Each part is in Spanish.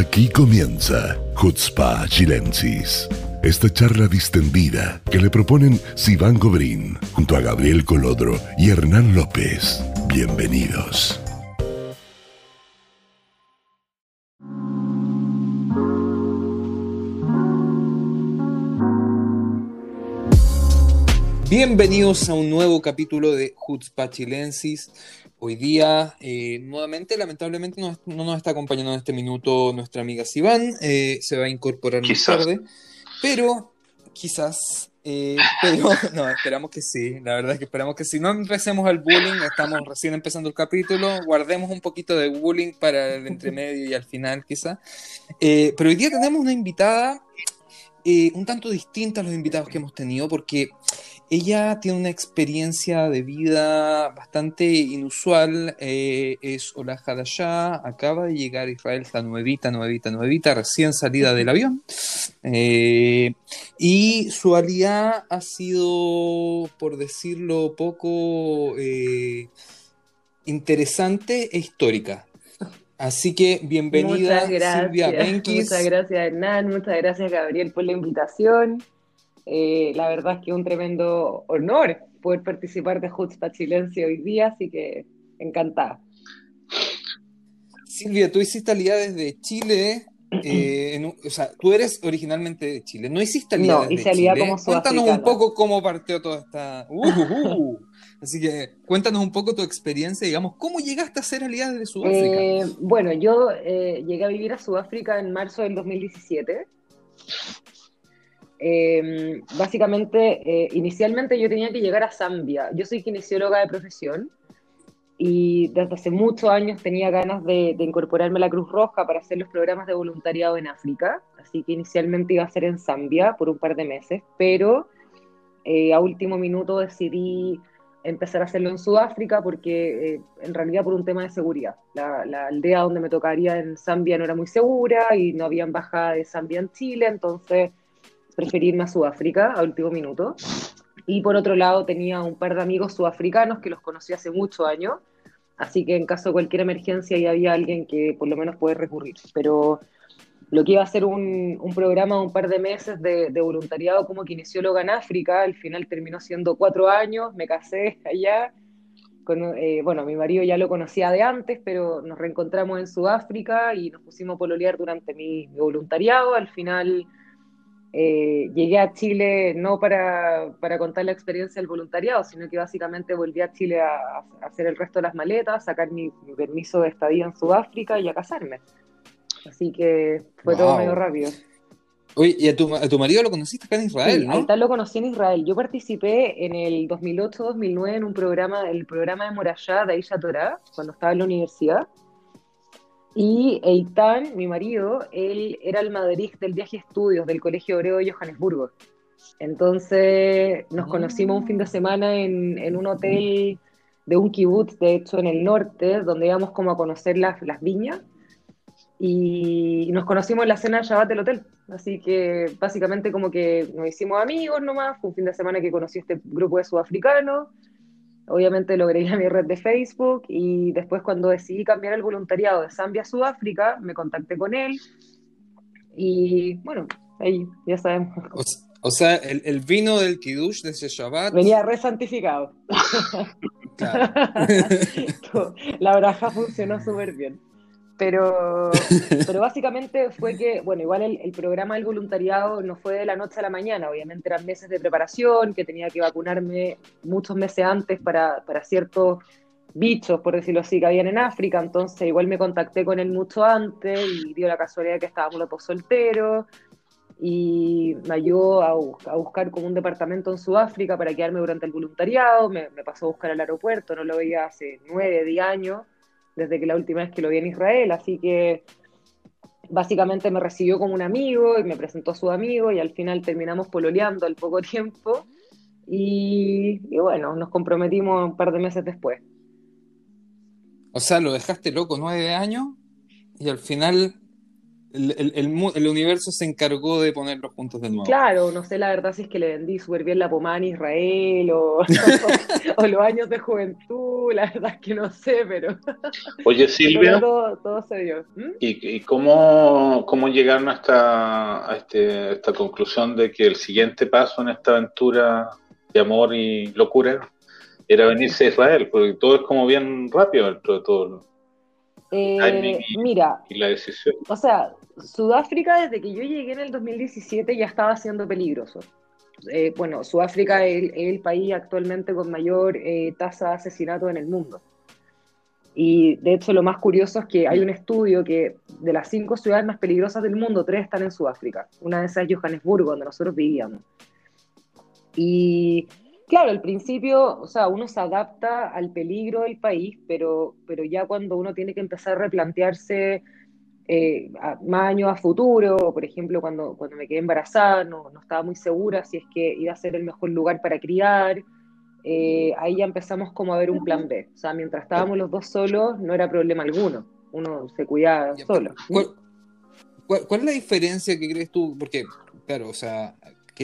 Aquí comienza Hutzpa Chilensis. Esta charla distendida que le proponen Sivan Gobrín junto a Gabriel Colodro y Hernán López. Bienvenidos. Bienvenidos a un nuevo capítulo de Hutzpa Chilensis. Hoy día, eh, nuevamente, lamentablemente, no, nos está acompañando en este minuto nuestra amiga Sivan. Eh, se va a incorporar más tarde. Pero, quizás. Eh, pero, no, esperamos que sí. La verdad es que esperamos que sí. No empecemos al bullying. Estamos recién empezando el capítulo. Guardemos un poquito de bullying para el entremedio y al final, quizás. pero hoy día tenemos una invitada un tanto distinta a los invitados que hemos tenido, porque ella tiene una experiencia de vida bastante inusual. Eh, es Ola Hadashah, acaba de llegar a Israel, está nuevita, nuevita, nuevita, recién salida del avión. Eh, y su alía ha sido, por decirlo poco, eh, interesante e histórica. Así que bienvenida Silvia Benkis. Muchas gracias Hernán, muchas gracias Gabriel por la invitación. Eh, la verdad es que un tremendo honor poder participar de Jutzpa Chilense hoy día, así que encantada. Silvia, tú hiciste alía desde Chile, eh, o sea, tú eres originalmente de Chile, no hiciste alía no, hice alía como Cuéntanos un poco cómo partió toda esta... Uh, uh, uh. Así que cuéntanos un poco tu experiencia, digamos, ¿cómo llegaste a ser aliada de Sudáfrica? Eh, bueno, yo llegué a vivir a Sudáfrica en marzo del 2017 Em, básicamente, eh, inicialmente yo tenía que llegar a Zambia. Yo soy kinesióloga de profesión y desde hace muchos años tenía ganas de, incorporarme a la Cruz Roja para hacer los programas de voluntariado en África. Así que inicialmente iba a ser en Zambia por un par de meses, pero eh, a último minuto decidí empezar a hacerlo en Sudáfrica porque eh, en realidad por un tema de seguridad. La, la, aldea donde me tocaría en Zambia no era muy segura y no había embajada de Zambia en Chile, entonces preferirme a Sudáfrica a último minuto. Y por otro lado tenía un par de amigos sudafricanos que los conocí hace muchos años, así que en caso de cualquier emergencia ya había alguien que por lo menos puede recurrir. Pero lo que iba a ser un, un programa de un par de meses de, de, voluntariado como kinesióloga en África, al final terminó siendo cuatro años, me casé allá. Con, eh, bueno, mi marido ya lo conocía de antes, pero nos reencontramos en Sudáfrica y nos pusimos a pololear durante mi, mi voluntariado. Al final eh, llegué a Chile no para, para, contar la experiencia del voluntariado, sino que básicamente volví a Chile a, hacer el resto de las maletas, sacar mi, permiso de estadía en Sudáfrica y a casarme. Así que fue todo medio rápido. Oye, ¿y a tu, a tu, marido lo conociste acá en Israel, sí, no? tal lo conocí en Israel. Yo participé en el 2008-2009 en un programa, el programa de Morayá de Aisha Torah, cuando estaba en la universidad. Y Eitan, mi marido, él era el madrid del viaje estudios del Colegio Obrero de Johannesburgo. Entonces nos ah. conocimos un fin de semana en, en, un hotel de un kibutz, de hecho en el norte, donde íbamos como a conocer las, las viñas. Y nos conocimos en la cena de Shabbat del hotel. Así que básicamente como que nos hicimos amigos nomás. Fue un fin de semana que conocí a este grupo de sudafricanos obviamente logré ir a mi red de Facebook y después cuando decidí cambiar el voluntariado de Zambia a Sudáfrica, me contacté con él y bueno, ahí ya sabemos. O, sea, el, vino del Kiddush de ese Shabbat... Venía resantificado. La braja funcionó súper bien. Pero, pero básicamente fue que, bueno, igual el, programa del voluntariado no fue de la noche a la mañana, obviamente eran meses de preparación, que tenía que vacunarme muchos meses antes para, para ciertos bichos, por decirlo así, que habían en África, entonces igual me contacté con él mucho antes y dio la casualidad que estábamos los dos solteros y me ayudó a, a, buscar como un departamento en Sudáfrica para quedarme durante el voluntariado, me, me pasó a buscar al aeropuerto, no lo veía hace nueve, diez años desde que la última vez que lo vi en Israel, así que básicamente me recibió como un amigo y me presentó a su amigo y al final terminamos pololeando al poco tiempo y, bueno, nos comprometimos un par de meses después. O sea, lo dejaste loco nueve años y al final el, universo se encargó de ponerlos juntos de nuevo. Claro, no sé la verdad si es que le vendí súper bien la pomada a Israel o, los años de juventud, la verdad es que no sé, pero. Oye, Silvia. todo, se dio. ¿Mm? ¿Y, cómo, cómo, llegaron hasta a este, esta conclusión de que el siguiente paso en esta aventura de amor y locura era venirse a Israel? Porque todo es como bien rápido dentro de todo. Eh, mira, y la decisión. O sea, Sudáfrica desde que yo llegué en el 2017 ya estaba siendo peligroso. Eh, bueno, Sudáfrica es el, país actualmente con mayor eh, tasa de asesinato en el mundo. Y de hecho lo más curioso es que hay un estudio que de las cinco ciudades más peligrosas del mundo, tres están en Sudáfrica. Una de esas es Johannesburgo, donde nosotros vivíamos. Y claro, al principio, o sea, uno se adapta al peligro del país, pero, pero ya cuando uno tiene que empezar a replantearse eh, más años a futuro, por ejemplo, cuando, cuando me quedé embarazada, no, no, estaba muy segura si es que iba a ser el mejor lugar para criar. Eh, ahí ya empezamos como a ver un plan B. O sea, mientras estábamos los dos solos, no era problema alguno. Uno se cuidaba solo. ¿Cuál, cuál, es la diferencia que crees tú? Porque, claro, o sea,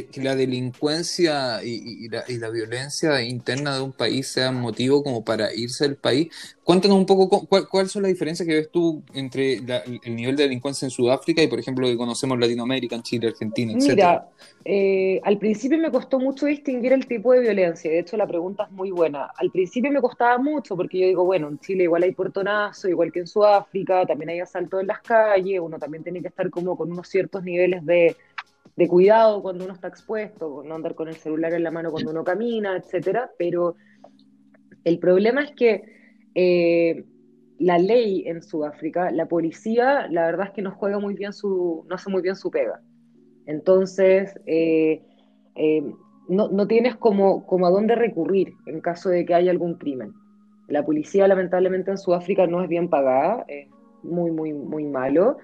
que, la delincuencia y, la, violencia interna de un país sea motivo como para irse del país. Cuéntanos un poco cuáles son las diferencias que ves tú entre el nivel de delincuencia en Sudáfrica y, por ejemplo, que conocemos Latinoamérica, en Chile, Argentina, etc. Mira, eh, al principio me costó mucho distinguir el tipo de violencia. De hecho, la pregunta es muy buena. Al principio me costaba mucho porque yo digo, bueno, en Chile igual hay portonazo, igual que en Sudáfrica, también hay asalto en las calles, uno también tiene que estar como con unos ciertos niveles de de cuidado cuando uno está expuesto, no andar con el celular en la mano cuando uno camina, etcétera, pero el problema es que eh, la ley en Sudáfrica, la policía, la verdad es que no juega muy bien su, no hace muy bien su pega. Entonces, eh, eh, no, no, tienes como, como a dónde recurrir en caso de que haya algún crimen. La policía, lamentablemente, en Sudáfrica no es bien pagada, es muy, muy, muy malo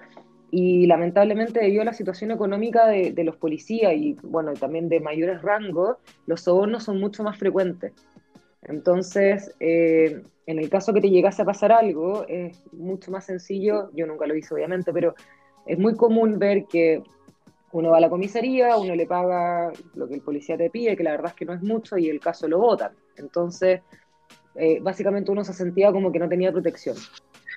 y lamentablemente debido a la situación económica de, los policías y bueno también de mayores rangos, los sobornos son mucho más frecuentes. Entonces, eh, en el caso que te llegase a pasar algo, es mucho más sencillo, yo nunca lo hice obviamente, pero es muy común ver que uno va a la comisaría, uno le paga lo que el policía te pide, que la verdad es que no es mucho, y el caso lo votan. Entonces, eh, básicamente uno se sentía como que no tenía protección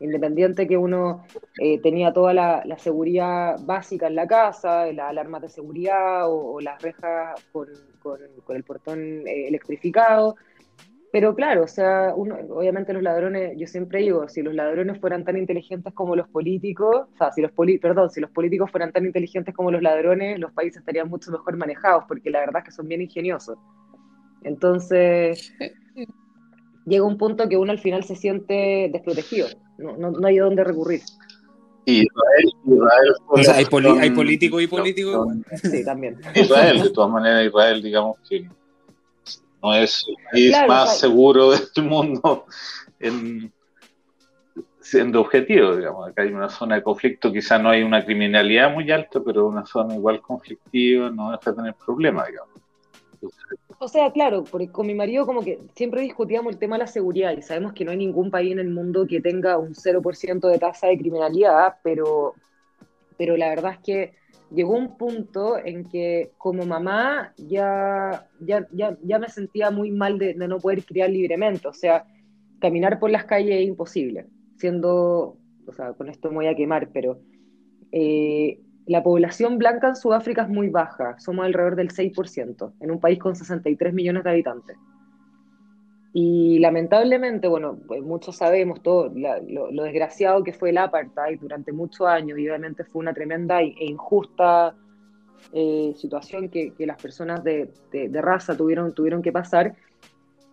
independiente que uno eh, tenía toda la, seguridad básica en la casa, las alarmas de seguridad o, las rejas con, el portón eh, electrificado. Pero claro, o sea, uno, obviamente los ladrones, yo siempre digo, si los ladrones fueran tan inteligentes como los políticos, o sea, si los perdón, si los políticos fueran tan inteligentes como los ladrones, los países estarían mucho mejor manejados, porque la verdad es que son bien ingeniosos. Entonces, llega un punto que uno al final se siente desprotegido, no, no, hay a dónde recurrir. Israel, Israel o sea, hay, hay políticos y políticos. Sí, también. Israel, de todas maneras, Israel, digamos que no es el país más seguro del mundo en, siendo objetivo, digamos. Acá hay una zona de conflicto, quizá no hay una criminalidad muy alta, pero una zona igual conflictiva no deja de tener problemas, digamos. O sea, claro, porque con mi marido como que siempre discutíamos el tema de la seguridad y sabemos que no hay ningún país en el mundo que tenga un 0% de tasa de criminalidad, pero, pero la verdad es que llegó un punto en que como mamá ya, ya, ya, me sentía muy mal de, no poder criar libremente, o sea, caminar por las calles es imposible, siendo, o sea, con esto me voy a quemar, pero eh, la población blanca en Sudáfrica es muy baja, somos alrededor del 6%, en un país con 63 millones de habitantes. Y lamentablemente, bueno, pues muchos sabemos todo lo, desgraciado que fue el apartheid durante muchos años y obviamente fue una tremenda e injusta eh, situación que, las personas de, raza tuvieron, que pasar.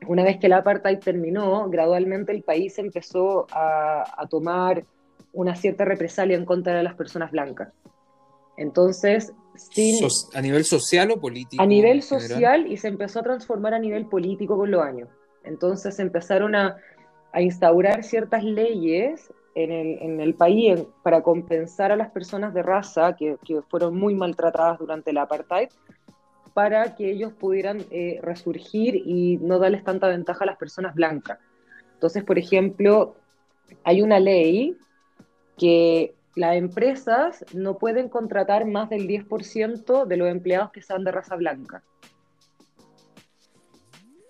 Una vez que el apartheid terminó, gradualmente el país empezó a tomar una cierta represalia en contra de las personas blancas. Entonces, ¿A nivel social o político? A nivel social y se empezó a transformar a nivel político con los años. Entonces empezaron a, instaurar ciertas leyes en el, país para compensar a las personas de raza que, fueron muy maltratadas durante el apartheid, para que ellos pudieran eh, resurgir y no darles tanta ventaja a las personas blancas. Entonces, por ejemplo, hay una ley que las empresas no pueden contratar más del 10% de los empleados que sean de raza blanca.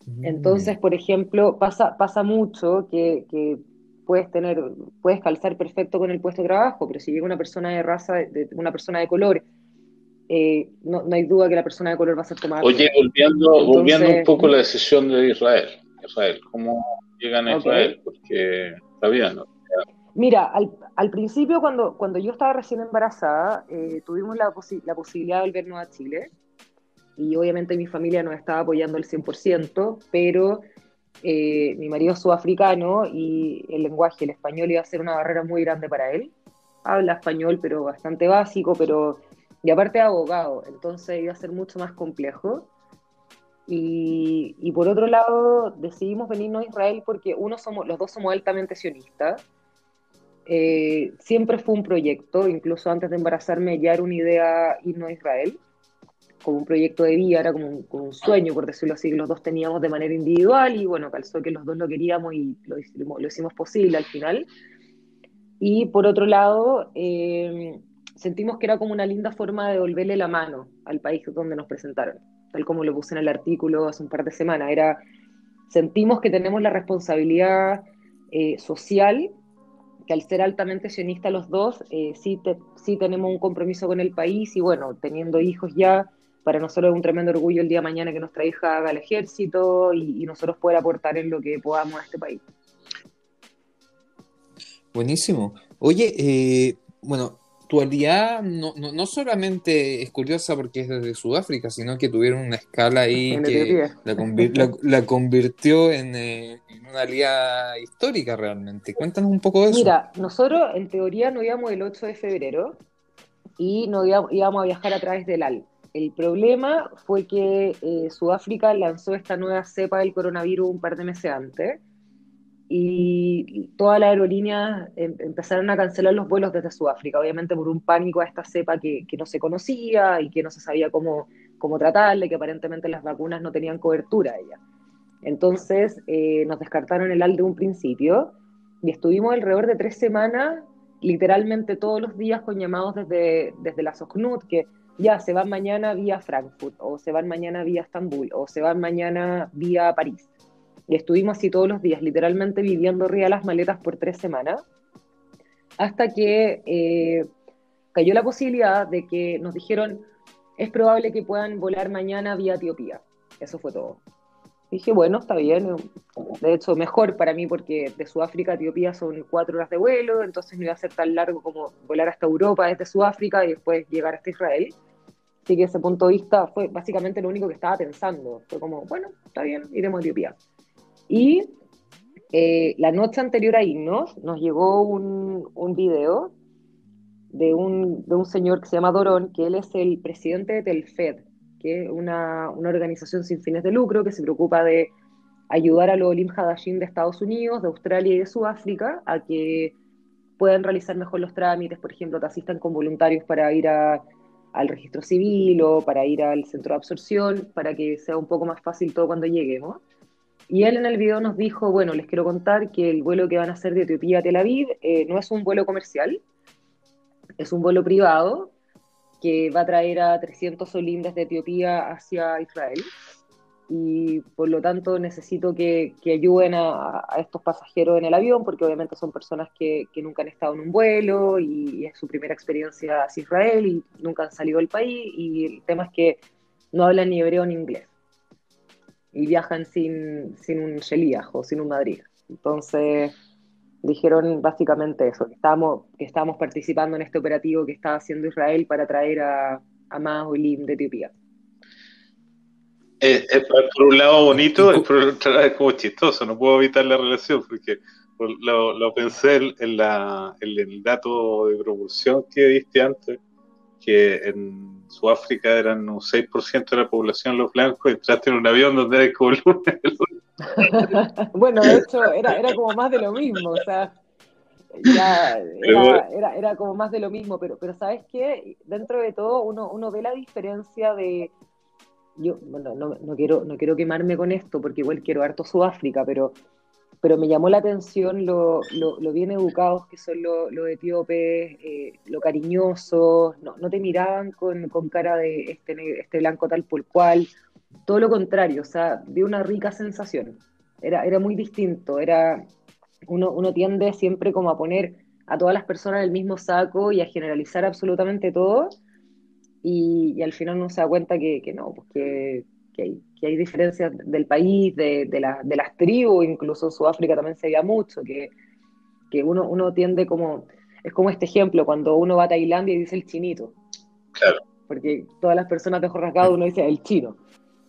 Mm. Entonces, por ejemplo, pasa, pasa mucho que, puedes tener, puedes calzar perfecto con el puesto de trabajo, pero si llega una persona de raza, de, una persona de color, eh, no, hay duda que la persona de color va a ser tomada. Oye, volviendo, volviendo un poco a la decisión de Israel, Israel, ¿cómo llegan a Israel? Porque está bien, ¿no? Mira, al, principio cuando, cuando yo estaba recién embarazada, eh, tuvimos la, la posibilidad de volvernos a Chile y obviamente mi familia nos estaba apoyando al 100%, pero eh, mi marido es sudafricano y el lenguaje, el español iba a ser una barrera muy grande para él. Habla español, pero bastante básico, pero y aparte abogado, entonces iba a ser mucho más complejo. Y, y, por otro lado, decidimos venirnos a Israel porque uno somos, los dos somos altamente sionistas eh, siempre fue un proyecto, incluso antes de embarazarme ya era una idea irnos a Israel, como un proyecto de vida, era como un, sueño, por decirlo así, que los dos teníamos de manera individual y bueno, calzó que los dos lo queríamos y lo hicimos, lo hicimos posible al final. Y por otro lado, eh, sentimos que era como una linda forma de devolverle la mano al país donde nos presentaron, tal como lo puse en el artículo hace un par de semanas. Era, sentimos que tenemos la responsabilidad eh, social que al ser altamente sionistas los dos, eh, sí, sí tenemos un compromiso con el país y bueno, teniendo hijos ya, para nosotros es un tremendo orgullo el día de mañana que nuestra hija haga el ejército y, nosotros poder aportar en lo que podamos a este país. Buenísimo. Oye, eh, bueno, actualidad no, no, solamente es curiosa porque es desde Sudáfrica, sino que tuvieron una escala ahí que la, convirtió en, eh, en, una aliada histórica realmente. Cuéntanos un poco de eso. Mira, nosotros en teoría nos íbamos el 8 de febrero y nos íbamos, a viajar a través del AL. El problema fue que eh, Sudáfrica lanzó esta nueva cepa del coronavirus un par de meses antes y todas las aerolíneas em, empezaron a cancelar los vuelos desde Sudáfrica, obviamente por un pánico a esta cepa que, no se conocía y que no se sabía cómo, cómo tratarle, que aparentemente las vacunas no tenían cobertura. Entonces eh, nos descartaron el AL de un principio y estuvimos alrededor de tres semanas, literalmente todos los días con llamados desde, desde la SOCNUT, que ya se van mañana vía Frankfurt, o se van mañana vía Estambul, o se van mañana vía París. Y estuvimos así todos los días, literalmente viviendo arriba las maletas por tres semanas, hasta que eh, cayó la posibilidad de que nos dijeron, es probable que puedan volar mañana vía Etiopía. Eso fue todo. dije, bueno, está bien. De hecho, mejor para mí porque de Sudáfrica a Etiopía son cuatro horas de vuelo, entonces no iba a ser tan largo como volar hasta Europa desde Sudáfrica y después llegar hasta Israel. Así que ese punto de vista fue básicamente lo único que estaba pensando. Fue como, bueno, está bien, iremos a Etiopía. Y eh, la noche anterior a irnos nos llegó un, un video de un, de un, señor que se llama Dorón, que él es el presidente de Telfed, que es una, una organización sin fines de lucro que se preocupa de ayudar a los Olim Hadashin de Estados Unidos, de Australia y de Sudáfrica a que puedan realizar mejor los trámites, por ejemplo, te asistan con voluntarios para ir a, al registro civil o para ir al centro de absorción, para que sea un poco más fácil todo cuando lleguemos. Y él en el video nos dijo, bueno, les quiero contar que el vuelo que van a hacer de Etiopía a Tel Aviv eh, no es un vuelo comercial, es un vuelo privado que va a traer a 300 olim desde Etiopía hacia Israel. Y por lo tanto necesito que, ayuden a, estos pasajeros en el avión, porque obviamente son personas que, nunca han estado en un vuelo y, es su primera experiencia hacia Israel y nunca han salido del país. Y el tema es que no hablan ni hebreo ni inglés y viajan sin, sin un Sheliach o sin un Madrid. Entonces dijeron básicamente eso, que estábamos, que estábamos participando en este operativo que estaba haciendo Israel para traer a, a más Olim de Etiopía. Es, por un lado bonito, y por otro lado es como chistoso, no puedo evitar la relación porque lo, lo pensé en, la, en el dato de proporción que diste antes, que en Sudáfrica eran un 6% de la población los blancos, entraste en un avión donde hay como bueno, de hecho, era, era como más de lo mismo, o sea, ya era, era, era, como más de lo mismo, pero, pero ¿sabes qué? Dentro de todo uno, uno ve la diferencia de... Yo, bueno, no, no, quiero, no quiero quemarme con esto, porque igual quiero harto Sudáfrica, pero pero me llamó la atención lo, bien educados que son los, etíopes, eh, lo cariñosos, no, no te miraban con, cara de este, este blanco tal por cual, todo lo contrario, o sea, de una rica sensación. Era, era muy distinto, era, uno, uno tiende siempre como a poner a todas las personas en el mismo saco y a generalizar absolutamente todo, y, al final uno se da cuenta que, que no, pues que, hay, que hay diferencias del país, de, de, de las tribus, incluso en Sudáfrica también se veía mucho, que, que uno, uno tiende como, es como este ejemplo, cuando uno va a Tailandia y dice el chinito. Claro. Porque todas las personas de ojos rasgados uno dice el chino.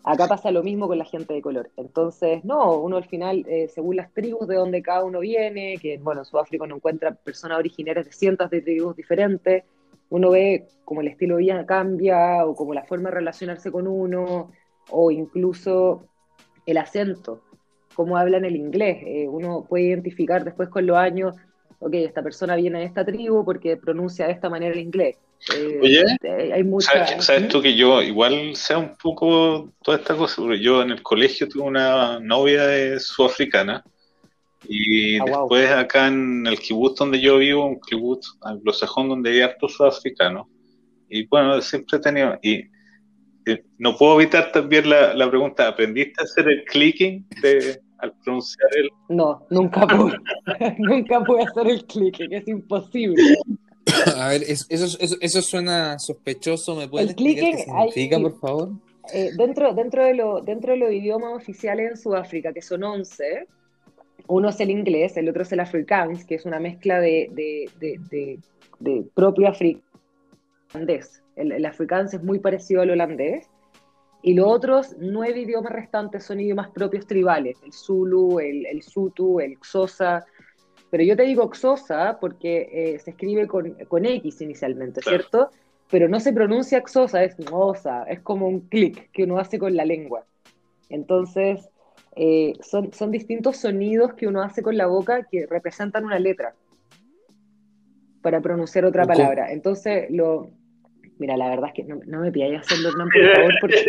Acá pasa lo mismo con la gente de color. Entonces, no, uno al final, eh, según las tribus de donde cada uno viene, que bueno, en Sudáfrica uno encuentra personas originarias de cientos de tribus diferentes, uno ve como el estilo de vida cambia o como la forma de relacionarse con uno, o incluso el acento, cómo hablan el inglés. Eh, uno puede identificar después con los años, ok, esta persona viene de esta tribu porque pronuncia de esta manera el inglés. Eh, Oye, eh, hay mucha... ¿sabes, tú que yo igual sé un poco toda esta cosa? Porque yo en el colegio tuve una novia de sudafricana y ah, después acá en el kibutz donde yo vivo, un kibutz anglosajón donde hay hartos sudafricanos. Y bueno, siempre he tenido... Y no puedo evitar también la, la, pregunta, ¿aprendiste a hacer el clicking de, al pronunciar el...? No, nunca pude, nunca pude hacer el clicking, es imposible. A ver, eso, eso, eso suena sospechoso, ¿me puedes explicar qué significa, por favor? Eh, dentro, dentro, de lo, dentro de los idiomas oficiales en Sudáfrica, que son 11, uno es el inglés, el otro es el afrikaans, que es una mezcla de, de, de, de propio africandés el, el afrikaans es muy parecido al holandés. Y los otros nueve idiomas restantes son idiomas propios tribales, el Zulu, el, el Sutu, el Xhosa. Pero yo te digo Xhosa porque eh, se escribe con, con, X inicialmente, ¿cierto? Pero no se pronuncia Xhosa, es Xhosa, es como un clic que uno hace con la lengua. Entonces, eh, son, son distintos sonidos que uno hace con la boca que representan una letra para pronunciar otra palabra. Entonces, lo, Mira, la verdad es que no, no me pidáis hacerlo, no, por favor, porque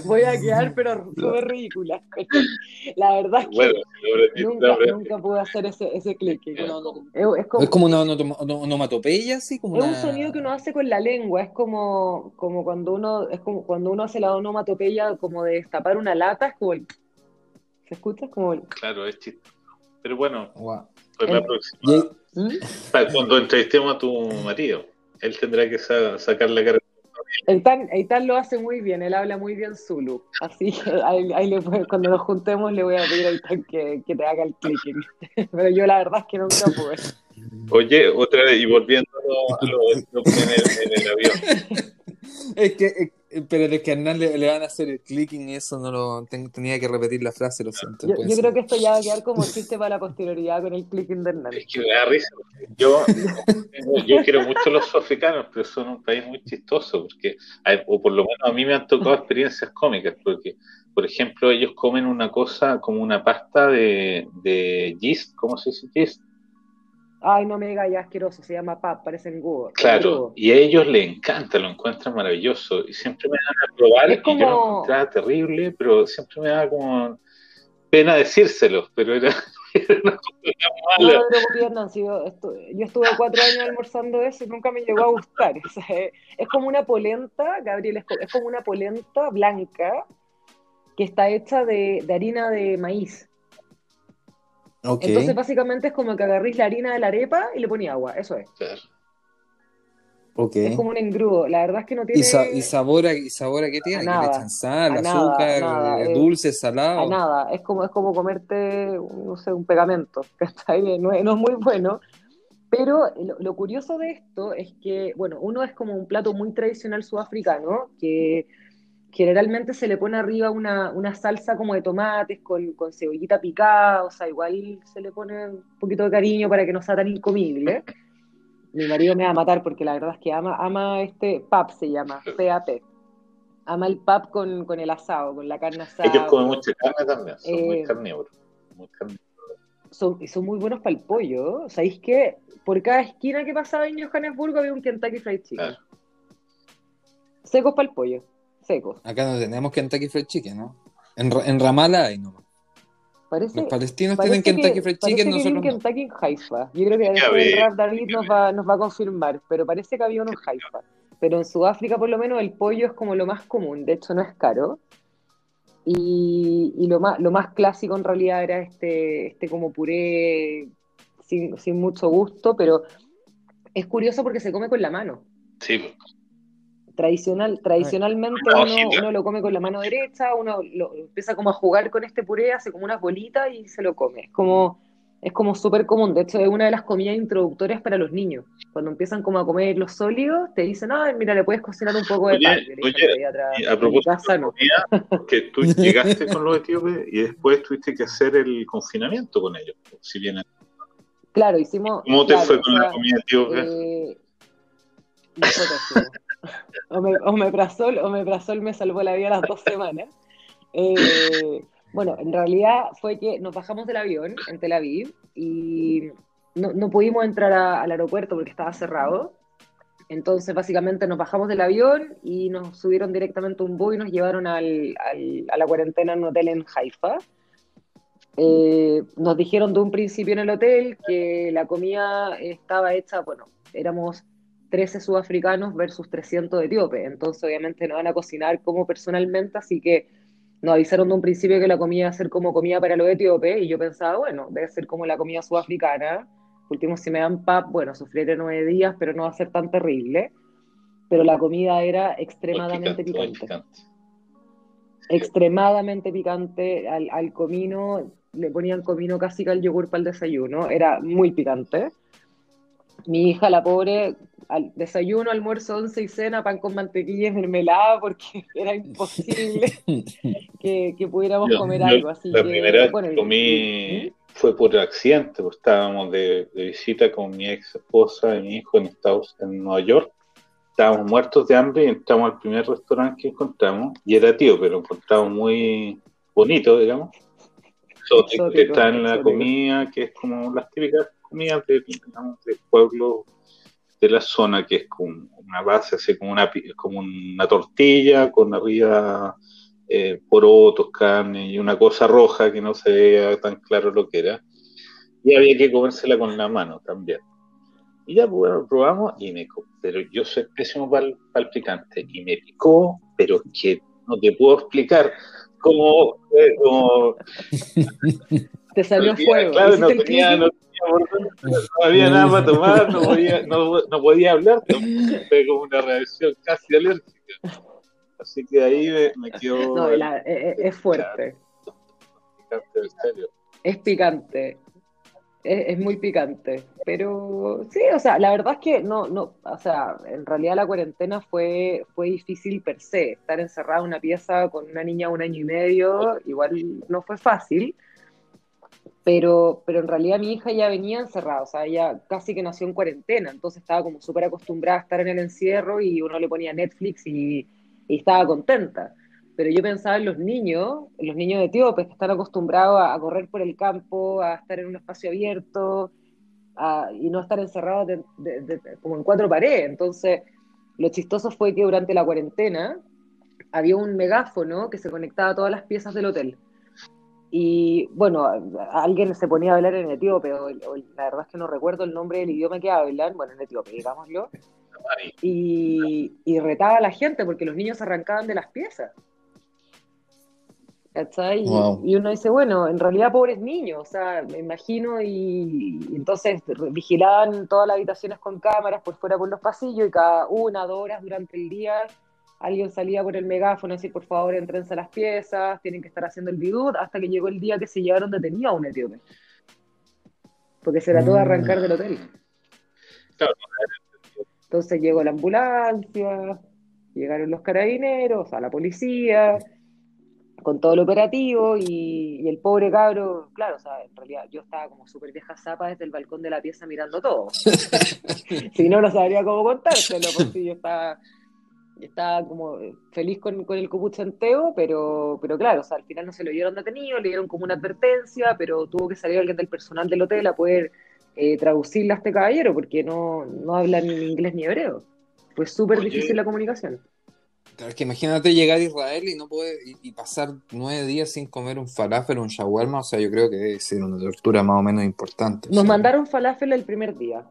voy a quedar, pero súper ridícula. La verdad es que nunca, nunca pude hacer ese, ese clic. es, como, es como una onomatopeya, así como Es un sonido que uno hace con la lengua, es como, como cuando uno es como cuando uno hace la onomatopeya como de destapar una lata, es como el... ¿Se escucha? como Claro, es chistoso. Pero bueno, pues la próxima. ¿Mm? Cuando entrevistemos a tu marido él tendrá que sacar la cara. El tan, el tan lo hace muy bien, él habla muy bien Zulu. Así que ahí, le cuando nos juntemos le voy a pedir al tan que, que te haga el clicking. Pero yo la verdad es que nunca pude. Oye, otra vez, y volviendo a lo, en, el, en el avión. Es que pero es que a Hernán le, van a hacer el clicking y eso no lo tenía que repetir la frase, lo siento. Yo, creo que esto ya va a quedar como chiste para la posterioridad con el clicking de Hernán. Es que me da risa. Yo, yo quiero mucho los africanos, pero son un país muy chistoso, porque, o por lo menos a mí me han tocado experiencias cómicas, porque, por ejemplo, ellos comen una cosa como una pasta de, de gist, ¿cómo se dice? Ay, no me diga ya asqueroso, se llama pap, parecen Google. Claro, y a ellos les encanta, lo encuentran maravilloso. Y siempre me dan a probar, y yo lo encontraba terrible, pero siempre me da como pena decírselo, pero era, una cosa mala. No, yo, yo estuve cuatro años almorzando eso y nunca me llegó a gustar. es como una polenta, Gabriel, es como una polenta blanca que está hecha de harina de maíz. Entonces básicamente es como que agarrís la harina de la arepa y le ponía agua, eso es. Es como un engrudo, la verdad es que no tiene... ¿Y, sabor, a, y sabor a qué tiene? Nada, le echan sal, azúcar, eh, dulce, salado? A nada, es como, es como comerte, no sé, un pegamento, no, es, no es muy bueno, pero lo, lo, curioso de esto es que, bueno, uno es como un plato muy tradicional sudafricano, que generalmente se le pone arriba una, una salsa como de tomates con, con, cebollita picada, o sea, igual se le pone un poquito de cariño para que no sea tan incomible. Mi marido me va a matar porque la verdad es que ama, ama este pap, se llama, PAP. Ama el pap con, con el asado, con la carne asada. Ellos comen mucha carne también, son muy eh, carnívoros. Muy Son, son muy buenos para el pollo. ¿Sabéis que por cada esquina que pasaba en Johannesburgo había un Kentucky Fried Chicken? Secos para el pollo. Acá no tenemos Kentucky Fried Chicken, ¿no? En, en Ramala hay no. Parece, Los palestinos tienen Kentucky Fried Chicken, nosotros Kentucky en Haifa. Yo creo que después el rap David nos va, nos va a confirmar, pero parece que había uno en Haifa. Pero en Sudáfrica, por lo menos, el pollo es como lo más común, de hecho no es caro. Y, y lo, más, lo más clásico en realidad era este, este como puré sin, sin mucho gusto, pero es curioso porque se come con la mano. Sí. Tradicional, tradicionalmente uno, lo come con la mano derecha, uno lo, empieza como a jugar con este puré, hace como unas bolitas y se lo come. Es como es como súper común. De hecho, es una de las comidas introductorias para los niños. Cuando empiezan como a comer los sólidos, te dicen, ay, mira, le puedes cocinar un poco de pan. Oye, a propósito de que tú llegaste con los etíopes y después tuviste que hacer el confinamiento con ellos, si bien Claro, hicimos. ¿Cómo te fue con la comida tío? Eh, o, me, o, me salvó la vida las dos semanas. Eh, bueno, en realidad fue que nos bajamos del avión en Tel Aviv y no, no pudimos entrar al aeropuerto porque estaba cerrado. Entonces, básicamente nos bajamos del avión y nos subieron directamente a un bus y nos llevaron al, al, a la cuarentena en un hotel en Haifa. Eh, nos dijeron de un principio en el hotel que la comida estaba hecha, bueno, éramos 13 sudafricanos versus 300 etíopes, entonces obviamente no van a cocinar como personalmente, así que nos avisaron de un principio que la comida iba a ser como comida para los etíopes, y yo pensaba, bueno, debe ser como la comida sudafricana, último si me dan pap, bueno, sufriré nueve días, pero no va a ser tan terrible, pero la comida era extremadamente picante. Extremadamente picante al, al comino, le ponían comino casi al yogur para el desayuno, era muy picante. Mi hija, la pobre, al desayuno, almuerzo, once y cena, pan con mantequilla y mermelada, porque era imposible que, pudiéramos comer algo. Así la primera vez que comí ¿Mm? fue por accidente, pues estábamos de, visita con mi ex esposa y mi hijo en Estados en Nueva York. Estábamos muertos de hambre y entramos al primer restaurante que encontramos, y era tío, pero lo encontramos muy bonito, digamos que está en la comida, que es como las típicas comidas de, pueblo de la zona, que es como una base, así como una, como una tortilla con arriba eh, porotos, carne y una cosa roja que no se veía tan claro lo que era. Y había que comérsela con la mano también. Y ya pues, bueno, probamos y me pero yo soy pésimo para el, picante y me picó, pero que no te puedo explicar como, eh, como te salió fuego. Claro, no tenía, no, había nada para tomar, no podía, no, no podía hablar, fue como una reacción casi alérgica. Así que ahí me, me quedó. No, la, es, eh, eh, es, fuerte. Picante, en serio. Es picante es, muy picante. Pero sí, o sea, la verdad es que no, no, o sea, en realidad la cuarentena fue, fue difícil per se. Estar encerrada en una pieza con una niña de un año y medio, igual no fue fácil. Pero, pero en realidad mi hija ya venía encerrada, o sea, ella casi que nació en cuarentena, entonces estaba como súper acostumbrada a estar en el encierro y uno le ponía Netflix y, estaba contenta pero yo pensaba en los niños, en los niños de etíopes que están acostumbrados a, correr por el campo, a estar en un espacio abierto y no estar encerrados como en cuatro paredes. Entonces, lo chistoso fue que durante la cuarentena había un megáfono que se conectaba a todas las piezas del hotel. Y bueno, alguien se ponía a hablar en etíope, o, la verdad es que no recuerdo el nombre del idioma que hablan, bueno, en etíope, digámoslo, y, y retaba a la gente porque los niños arrancaban de las piezas. Y, uno dice, bueno, en realidad pobres niños, o sea, me imagino, y, entonces vigilaban todas las habitaciones con cámaras por fuera por los pasillos y cada una, dos horas durante el día alguien salía por el megáfono a decir, por favor, entrense a las piezas, tienen que estar haciendo el bidut, hasta que llegó el día que se llevaron detenido a un etíope. Porque se trató de arrancar del hotel. Entonces llegó la ambulancia, llegaron los carabineros, a la policía, con todo el operativo y, el pobre cabro, claro, o sea, en realidad yo estaba como súper vieja zapa desde el balcón de la pieza mirando todo. si no, no sabría cómo contárselo, porque yo estaba, estaba como feliz con, con el copuchanteo, pero, pero claro, o sea, al final no se lo dieron detenido, le dieron como una advertencia, pero tuvo que salir alguien del personal del hotel a poder eh, traducirle a este caballero, porque no, no habla ni inglés ni hebreo. Fue súper difícil la comunicación. es que imagínate llegar a Israel y no poder y, pasar nueve días sin comer un falafel o un shawarma, o sea, yo creo que debe ser una tortura más o menos importante. Nos mandaron falafel el primer día.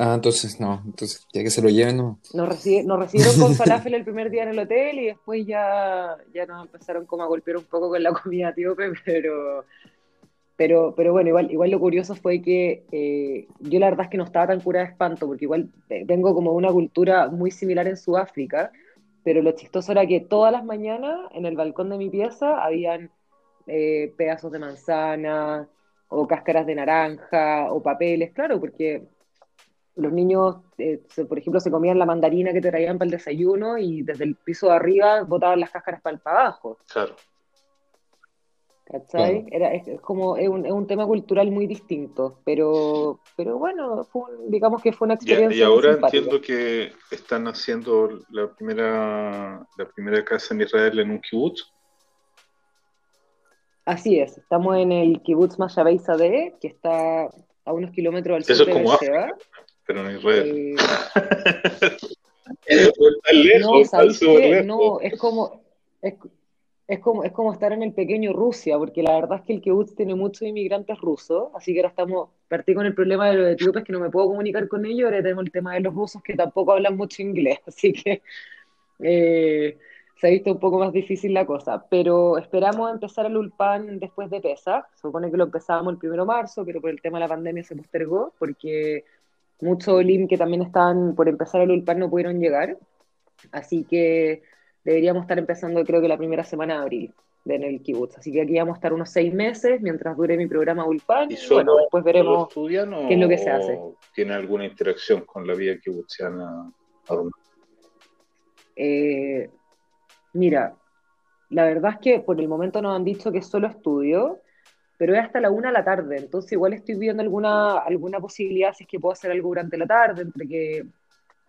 Ah, entonces no, entonces ya que se lo lleven, no. Nos, recibieron con falafel el primer día en el hotel y después ya, ya nos empezaron como a golpear un poco con la comida tíope, pero, pero, pero bueno, igual, igual lo curioso fue que eh, yo la verdad es que no estaba tan curada de espanto, porque igual vengo como de una cultura muy similar en Sudáfrica, pero lo chistoso era que todas las mañanas en el balcón de mi pieza habían eh, pedazos de manzana o cáscaras de naranja o papeles, claro, porque los niños, eh, por ejemplo, se comían la mandarina que te traían para el desayuno y desde el piso de arriba botaban las cáscaras para, para abajo. Claro. ¿Cachai? Era, es, como es un, es un, tema cultural muy distinto, pero, pero bueno, digamos que fue una experiencia. Y, ahora entiendo que están haciendo la primera, la primera casa en Israel en un kibutz. Así es, estamos en el kibutz Mashabei Sadeh, que está a unos kilómetros al sur de como pero en Israel. Eh, no, No, es como, es, como, es como estar en el pequeño Rusia, porque la verdad es que el kibbutz tiene muchos inmigrantes rusos, así que ahora estamos, partí con el problema de los etíopes que no me puedo comunicar con ellos, ahora tenemos el tema de los rusos que tampoco hablan mucho inglés, así que eh, se ha visto un poco más difícil la cosa, pero esperamos empezar el Ulpan después de PESA, supone que lo empezábamos el primero de marzo, pero por el tema de la pandemia se postergó, porque muchos Olim que también estaban por empezar el Ulpan no pudieron llegar, así que deberíamos estar empezando creo que la primera semana de abril en el kibutz. Así que aquí vamos a estar unos seis meses mientras dure mi programa Ulpan. ¿Y, bueno, después veremos qué es lo que se hace. ¿Tiene alguna interacción con la vida kibutziana? Eh, mira, la verdad es que por el momento nos han dicho que solo estudio, pero es hasta la una de la tarde, entonces igual estoy viendo alguna, alguna posibilidad si es que puedo hacer algo durante la tarde, entre que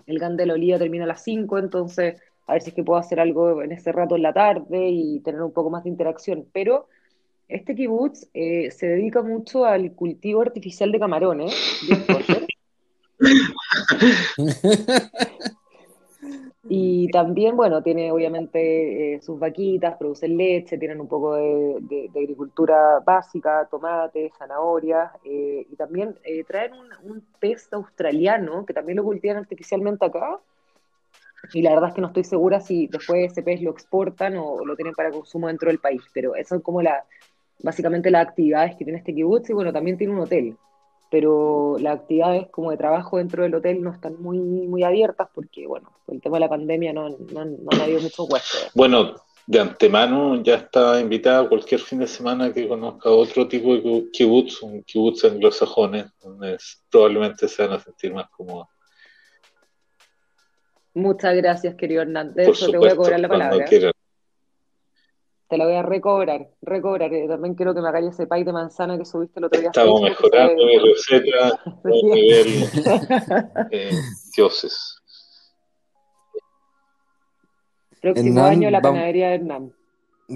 el GAN de la Olía termina a las 5, entonces a ver si es que puedo hacer algo en ese rato en la tarde y tener un poco más de interacción, pero este kibutz eh, se dedica mucho al cultivo artificial de camarones, Y también, bueno, tiene obviamente eh, sus vaquitas, producen leche, tienen un poco de, agricultura básica, tomates, zanahorias, eh, y también eh, traen un, pez australiano que también lo cultivan artificialmente acá. Y la verdad es que no estoy segura si después ese pez lo exportan o lo tienen para consumo dentro del país, pero eso es como la, básicamente las actividades que tiene este kibutz y bueno, también tiene un hotel pero las actividades como de trabajo dentro del hotel no están muy, muy abiertas porque, bueno, el tema de la pandemia no, no, no ha habido mucho huéspedes. Bueno, de antemano ya está invitada cualquier fin de semana que conozca otro tipo de kibutz, un kibutz anglosajones, donde probablemente se van a sentir más cómodos. Muchas gracias, querido Hernández. De eso te voy a cobrar la palabra te la voy a recobrar, recobrar. Eh, también quiero que me hagáis ese pay de manzana que subiste el otro día. Estamos mejorando mi receta a nivel eh, dioses. Próximo año la panadería de Hernán.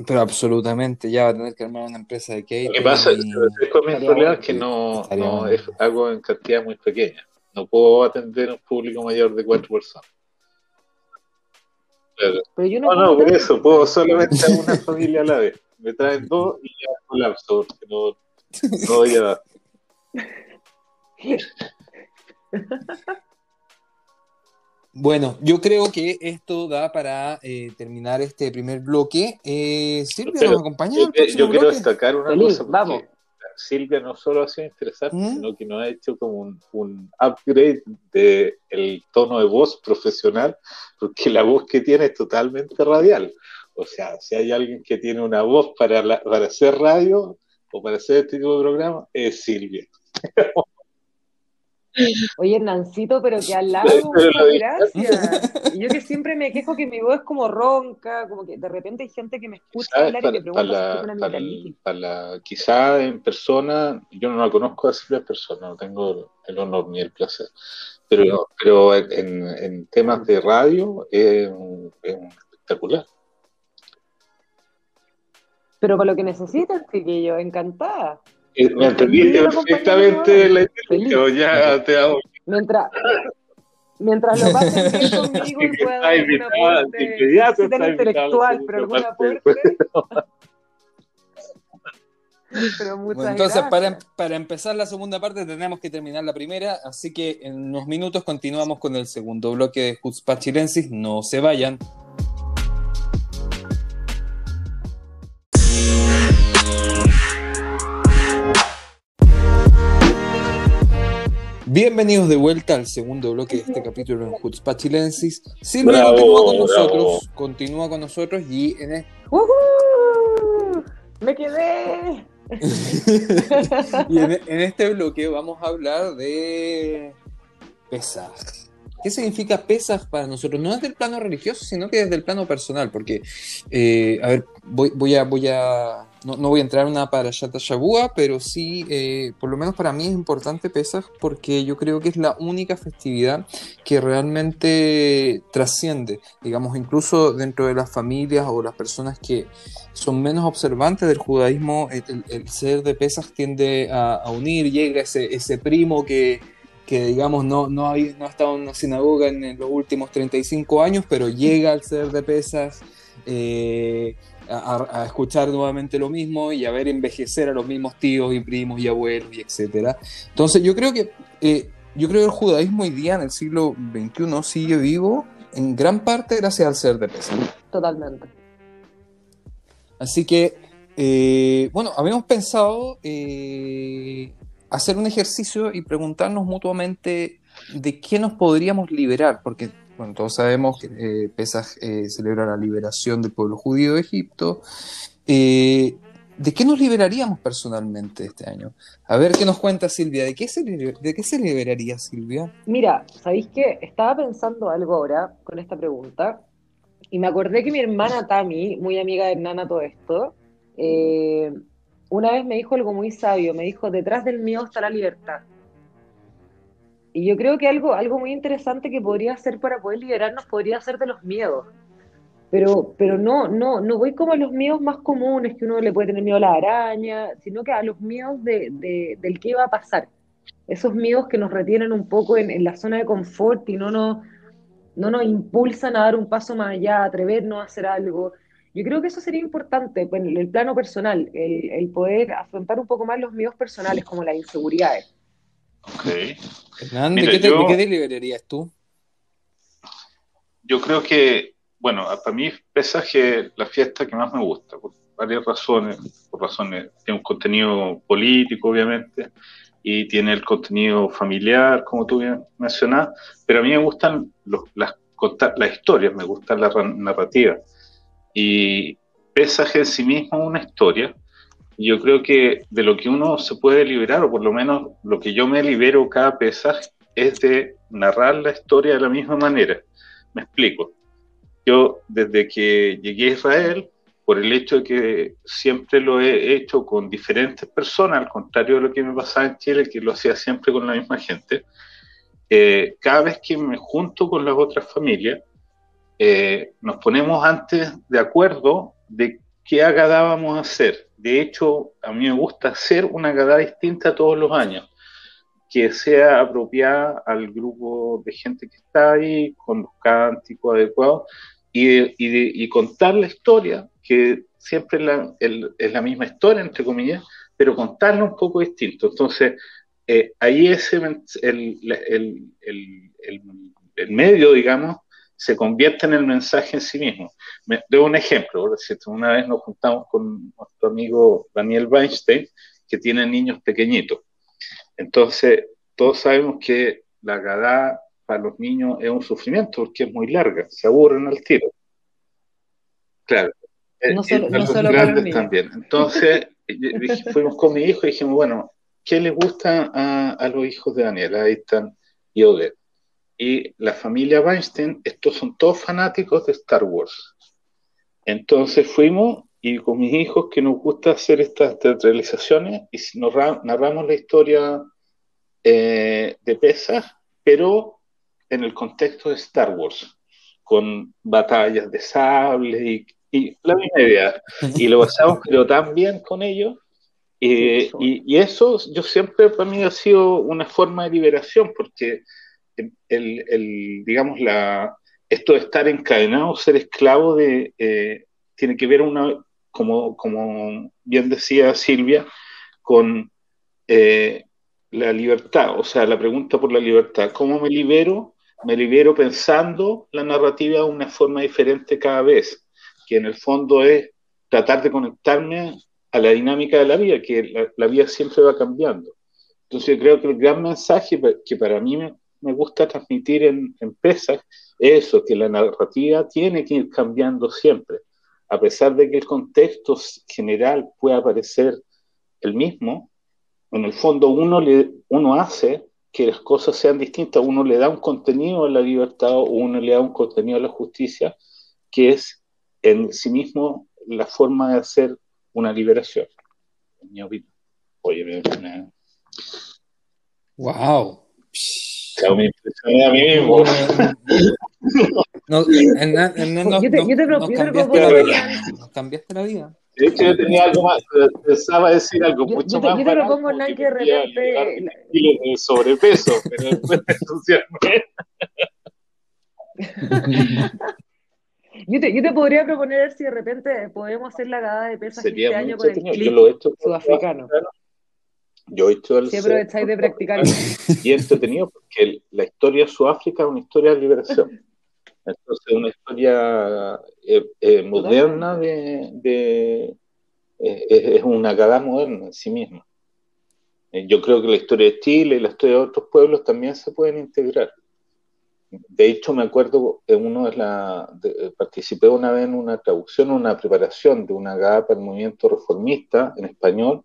Pero absolutamente, ya va a tener que armar una empresa de cake. Lo que pasa es que mi problema es que no, no es algo en cantidad muy pequeña. No puedo atender a un público mayor de cuatro personas. Pero yo no, no, no por eso, puedo solamente a una familia a la vez. Me traen dos y ya colapso, porque no, no voy a Bueno, yo creo que esto da para eh, terminar este primer bloque. Eh, Silvia, ¿nos acompaña? Yo, yo quiero destacar una cosa. Vamos. Silvia no solo ha sido interesante, ¿Mm? sino que nos ha hecho como un, un upgrade del el tono de voz profesional, porque la voz que tiene es totalmente radial. O sea, si hay alguien que tiene una voz para, para hacer radio o para hacer este tipo de programa, es Silvia. Oye, Hernancito, pero que al lado, gracias. yo que siempre me quejo que mi voz es como ronca, como que de repente hay gente que me escucha hablar y me pregunta si una Quizá en persona, yo no la conozco así en persona, no tengo el honor ni el placer, pero, pero en, en temas de radio es, espectacular. Pero para lo que necesitas, yo encantada. Me entendí perfectamente la ya te hago. Mientras, Mientras lo pasen bien conmigo y pueda dar alguna aporte, intelectual, pero algún aporte. bueno, entonces, para, para, empezar la segunda parte tenemos que terminar la primera, así que en unos minutos continuamos con el segundo bloque de Jutzpah Chilensis. No se vayan. Bienvenidos de vuelta al segundo bloque de este capítulo en Jutzpah Chilensis. Silvia continúa con nosotros, continúa con nosotros y en el... ¡Me quedé! y en, este bloque vamos a hablar de Pesaj. ¿Qué significa Pesaj para nosotros? No desde el plano religioso, sino que desde el plano personal, porque, eh, a ver, voy, a, voy a, no, voy a entrar en una para Yata Shabua, pero sí, eh, por lo menos para mí es importante Pesaj porque yo creo que es la única festividad que realmente trasciende, digamos, incluso dentro de las familias o las personas que son menos observantes del judaísmo, el, ser de Pesaj tiende a, unir, llega ese, ese primo que, que digamos no, no, ha, no ha estado en una sinagoga en, los últimos 35 años, pero llega al ser de Pesaj eh, a, escuchar nuevamente lo mismo y a ver envejecer a los mismos tíos y primos y abuelos y etcétera. Entonces yo creo que eh, yo creo que el judaísmo hoy día en el siglo XXI sigue vivo en gran parte gracias al ser de Pesach. Totalmente. Así que, eh, bueno, habíamos pensado eh, hacer un ejercicio y preguntarnos mutuamente de qué nos podríamos liberar, porque bueno, todos sabemos que eh, Pesaj eh, celebra la liberación del pueblo judío de Egipto. Eh, ¿De qué nos liberaríamos personalmente este año? A ver qué nos cuenta Silvia. ¿De qué se, liberaría Silvia? Mira, ¿sabéis qué? Estaba pensando algo ahora con esta pregunta y me acordé que mi hermana Tami, muy amiga de Nana todo esto, una vez me dijo algo muy sabio. Me dijo, detrás del mío está la libertad. Y yo creo que algo, algo muy interesante que podría hacer para poder liberarnos podría ser de los miedos. Pero, pero no, no, no voy como a los miedos más comunes, que uno le puede tener miedo a la araña, sino que a los miedos de, de, del qué va a pasar. Esos miedos que nos retienen un poco en, la zona de confort y no nos, no nos impulsan a dar un paso más allá, a atrevernos a hacer algo. Yo creo que eso sería importante, pues, en el plano personal, el, el poder afrontar un poco más los miedos personales, como las inseguridades. Ok. Hernán, ¿de, qué te, liberarías tú? Yo creo que, bueno, para mí Pesaje la fiesta que más me gusta, por varias razones. Por razones, tiene un contenido político, obviamente, y tiene el contenido familiar, como tú bien mencionas, pero a mí me gustan las, las historias, me gusta la narrativa. Y Pesaje en sí mismo es una historia, yo creo que de lo que uno se puede liberar, o por lo menos lo que yo me libero cada pesaje, es de narrar la historia de la misma manera. Me explico. Yo, desde que llegué a Israel, por el hecho de que siempre lo he hecho con diferentes personas, al contrario de lo que me pasaba en Chile, que lo hacía siempre con la misma gente, eh, cada vez que me junto con las otras familias, eh, nos ponemos antes de acuerdo de qué Agadá vamos a hacer. De hecho, a mí me gusta hacer una Agadá distinta todos los años, que sea apropiada al grupo de gente que está ahí, con los cánticos adecuados, y, contar la historia, que siempre es la, misma historia, entre comillas, pero contarla un poco distinto. Entonces, eh, ahí es el, el medio, digamos, se convierte en el mensaje en sí mismo. Me doy un ejemplo, una vez nos juntamos con nuestro amigo Daniel Weinstein, que tiene niños pequeñitos. Entonces, todos sabemos que la gada para los niños es un sufrimiento porque es muy larga, se aburren al tiro. Claro. No eh, solo, no solo grandes también. Entonces, fuimos con mi hijo y dijimos, bueno, ¿qué les gusta a, los hijos de Daniel? Ahí están y Odette y la familia Weinstein, estos son todos fanáticos de Star Wars. Entonces fuimos y con mis hijos que nos gusta hacer estas teatralizaciones y nos narramos la historia eh, de Pesach, pero en el contexto de Star Wars, con batallas de sable y, la misma idea. Y lo pasamos pero tan bien con ellos. Eh, y, y, eso yo siempre para mí ha sido una forma de liberación, porque el, digamos, la, esto de estar encadenado, ser esclavo de, eh, tiene que ver una, como, bien decía Silvia, con eh, la libertad, o sea, la pregunta por la libertad. ¿Cómo me libero? Me libero pensando la narrativa de una forma diferente cada vez, que en el fondo es tratar de conectarme a la dinámica de la vida, que la, vida siempre va cambiando. Entonces creo que el gran mensaje que para mí gusta transmitir en empresas es eso, que la narrativa tiene que ir cambiando siempre. A pesar de que el contexto general pueda parecer el mismo, en el fondo uno, le, uno hace que las cosas sean distintas, uno le da un contenido a la libertad o uno le da un contenido a la justicia que es en sí mismo la forma de hacer una liberación. Mi opinión. Oye, me, me... ¡Wow! Claro, me impresioné a mí mismo. No, en, en, en, no, yo te, yo te, nos, cambiaste la vida. nos cambiaste la vida. De hecho, yo tenía algo más, pensaba decir algo yo, mucho yo más. Yo te propongo, Nan, que de repente. Kilos de sobrepeso, pero después. Yo te, yo te podría proponer si de repente podemos hacer la gada de pesas Sería este año con el clip yo lo he hecho sudafricano. Yo he hecho el. Si aprovecháis de practicarlo. Y entretenido porque la historia de Sudáfrica es una historia de liberación. Entonces, una historia eh, eh, moderna de, de eh, es una cagada moderna en sí misma. yo creo que la historia de Chile y la historia de otros pueblos también se pueden integrar. De hecho, me acuerdo uno de la participé una vez en una traducción, una preparación de una gada para el movimiento reformista en español,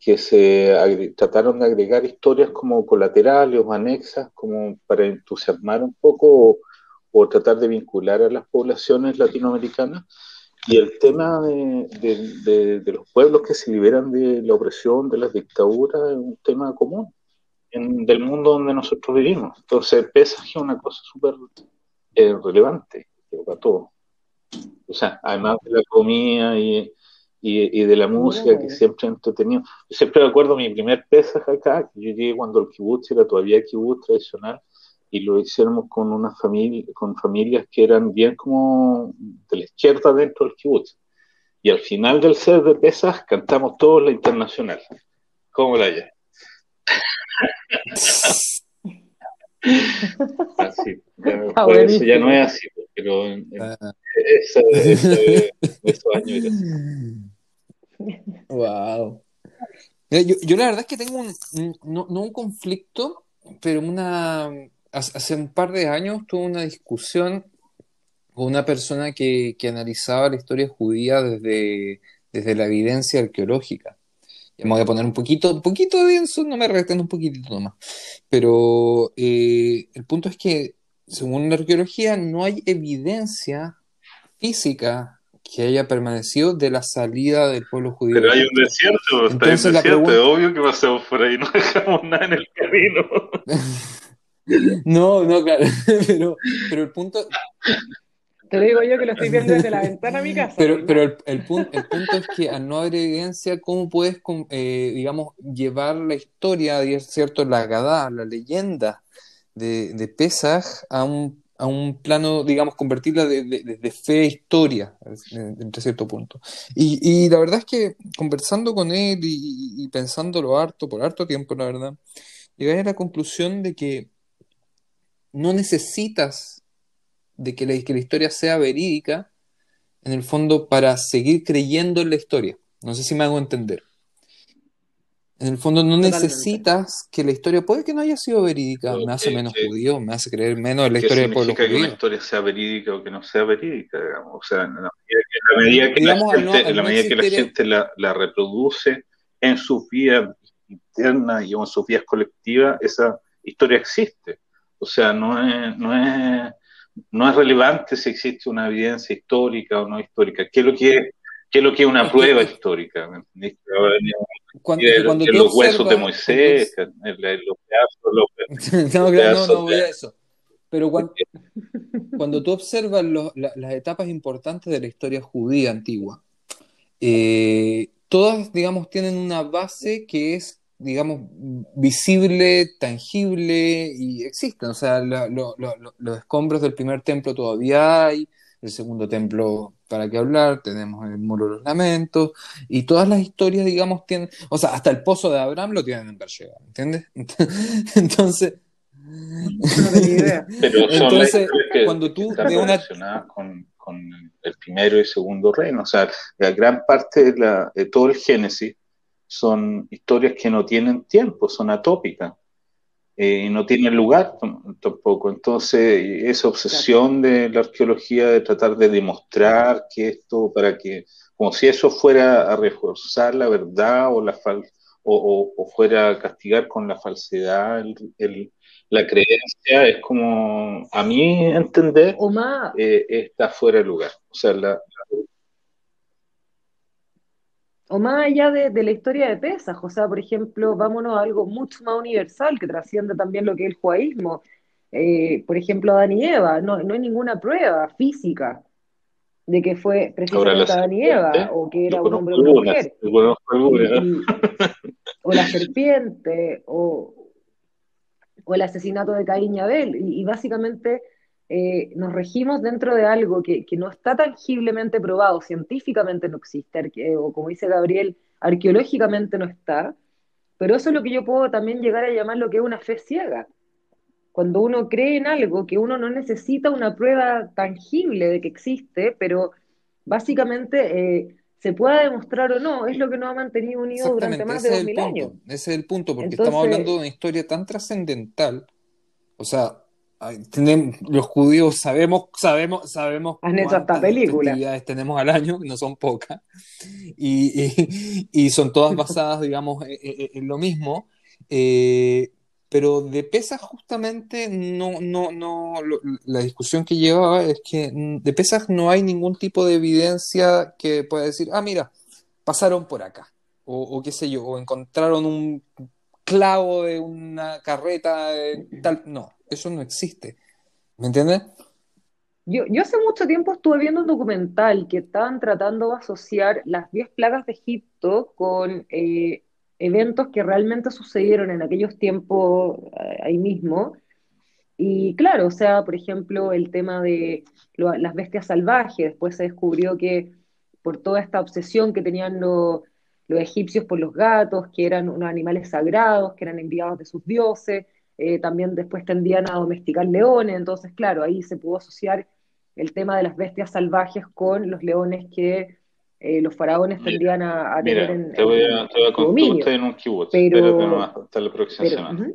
que se trataron de agregar historias como colaterales o anexas, como para entusiasmar un poco o tratar de vincular a las poblaciones latinoamericanas. Y el tema de, los pueblos que se liberan de la opresión, de las dictaduras, es un tema común en, del mundo donde nosotros vivimos. Entonces, pesa es una cosa súper eh, relevante para todo. O sea, además de la comida y, y, de la música que siempre he entretenido. Yo siempre recuerdo mi primer pesaje acá, que yo llegué cuando el kibutz era todavía kibutz tradicional, y lo hicimos con una familia, con familias que eran bien como de la izquierda dentro del kibutz. Y al final del set de pesas cantamos todos la internacional. ¿Cómo la hay? así, ya, ah, eso ya no es así, pero en, en ah. esa, esos años era Wow. Yo, yo, la verdad es que tengo un, no, un conflicto, pero una hace un par de años tuve una discusión con una persona que, analizaba la historia judía desde, desde la evidencia arqueológica. Y me voy a poner un poquito, un poquito de denso, no me reten un poquitito nomás. Pero eh, el punto es que, según la arqueología, no hay evidencia física que haya permanecido de la salida del pueblo judío. Pero hay un desierto, está en desierto, pregunta... es obvio que pasamos por ahí, no dejamos nada en el camino. No, no, claro, pero, pero el punto... Te digo yo que lo estoy viendo desde la ventana a mi casa. Pero, pero el, el, punto, el punto es que al no haber evidencia, ¿cómo puedes, eh, digamos, llevar la historia, ¿cierto? La Gadá, la leyenda de, de Pesaj a un, a un plano, digamos, convertirla de, de, fe e historia, entre cierto punto. Y, y, la verdad es que conversando con él y, pensándolo harto, por harto tiempo, la verdad, llegué a la conclusión de que no necesitas de que la, historia sea verídica, en el fondo, para seguir creyendo en la historia. No sé si me hago entender. En el fondo no necesitas que la historia, puede que no haya sido verídica, me hace menos judío, me hace creer menos en la historia del pueblo judío. que una historia sea verídica o que no sea verídica, digamos. O sea, en la medida que, la, gente, en la, medida que la, gente la, reproduce en sus vidas internas y en sus vidas colectivas, esa historia existe. O sea, no es, no es, no es relevante si existe una evidencia histórica o no histórica. ¿Qué es lo que, qué es, lo que es una prueba histórica? Cuando, cuando los huesos de Moisés, los pedazos, los, no, no, no voy a eso. Pero cuando, cuando tú observas las etapas importantes de la historia judía antigua, eh, todas, digamos, tienen una base que es digamos, visible, tangible y existen. O sea, los escombros del primer templo todavía hay, el segundo templo, para qué hablar, tenemos el muro de los lamentos, y todas las historias, digamos, tienen, o sea, hasta el pozo de Abraham lo tienen en Bersheba, ¿entiendes? Entonces... No idea. Pero Entonces, cuando tú de una... Con, con, el primero y segundo reino, o sea, la gran parte de, la, de todo el Génesis son historias que no tienen tiempo, son atópicas. Eh, y no tienen lugar tampoco. Entonces, esa obsesión de la arqueología de tratar de demostrar que esto, para que, como si eso fuera a reforzar la verdad o la fal o, o, fuera a castigar con la falsedad el, la creencia, es como, a mí entender, eh, está fuera de lugar. O sea, la, o más allá de, la historia de Pesaj, o sea, por ejemplo, vámonos a algo mucho más universal que trasciende también lo que es el judaísmo. Eh, por ejemplo, Adán y Eva, no, no hay ninguna prueba física de que fue precisamente Adán y Eva, o que era un hombre o una mujer. o la serpiente, o, o, el asesinato de Caín y Abel. y básicamente eh, nos regimos dentro de algo que, no está tangiblemente probado, científicamente no existe, o como dice Gabriel, arqueológicamente no está, pero eso es lo que yo puedo también llegar a llamar lo que es una fe ciega. Cuando uno cree en algo que uno no necesita una prueba tangible de que existe, pero básicamente eh, se pueda demostrar o no, es lo que nos ha mantenido unidos durante más de dos mil años. Ese es el punto, porque estamos hablando de una historia tan trascendental, o sea, los judíos sabemos, sabemos, sabemos Han hecho hasta películas. tenemos al año, no son pocas, y, son todas basadas, digamos, e, e, e, en, lo mismo. Eh, pero de Pesas justamente no, no, no, la discusión que llevaba es que de Pesas no hay ningún tipo de evidencia que pueda decir, ah, mira, pasaron por acá, o, o qué sé yo, o encontraron un clavo de una carreta, tal, no, eso no existe. ¿Me entiendes? Yo, yo hace mucho tiempo estuve viendo un documental que estaban tratando de asociar las 10 plagas de Egipto con eh, eventos que realmente sucedieron en aquellos tiempos eh, ahí mismo. Y claro, o sea, por ejemplo, el tema de las bestias salvajes, después se descubrió que por toda esta obsesión que tenían los egipcios por los gatos, que eran unos animales sagrados, que eran enviados de sus dioses, eh, también después tendían a domesticar leones, entonces claro, ahí se pudo asociar el tema de las bestias salvajes con los leones que eh, los faraones tendían a, tener en te voy a, te voy a en un kibutz, pero, hasta la próxima semana.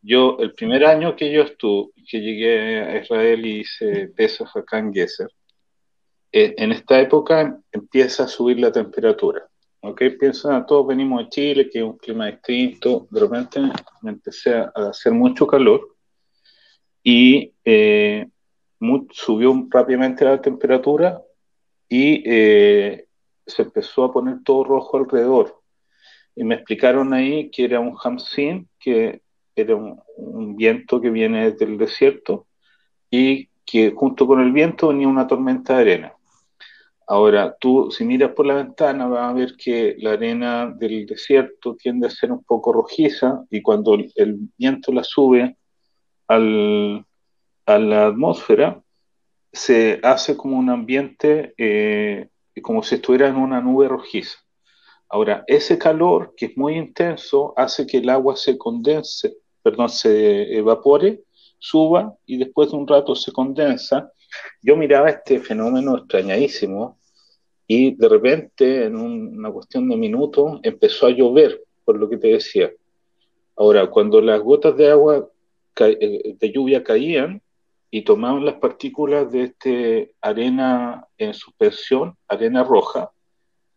Yo, el primer año que yo estuve, que llegué a Israel y hice pesos acá en Geser, eh, en esta época empieza a subir la temperatura. ¿Ok? Piensa, todos venimos de Chile, que es un clima distinto, de repente me empecé a hacer mucho calor y eh, subió rápidamente la temperatura y eh, se empezó a poner todo rojo alrededor. Y me explicaron ahí que era un hamsin, que era un, un viento que viene desde el desierto y que junto con el viento venía una tormenta de arena. Ahora, tú si miras por la ventana vas a ver que la arena del desierto tiende a ser un poco rojiza y cuando el viento la sube al, a la atmósfera, se hace como un ambiente, eh, como si estuviera en una nube rojiza. Ahora, ese calor, que es muy intenso, hace que el agua se condense, perdón, se evapore, suba y después de un rato se condensa yo miraba este fenómeno extrañadísimo y de repente, en una cuestión de minutos, empezó a llover, por lo que te decía. Ahora, cuando las gotas de agua, eh, de lluvia caían y tomaban las partículas de este arena en suspensión, arena roja,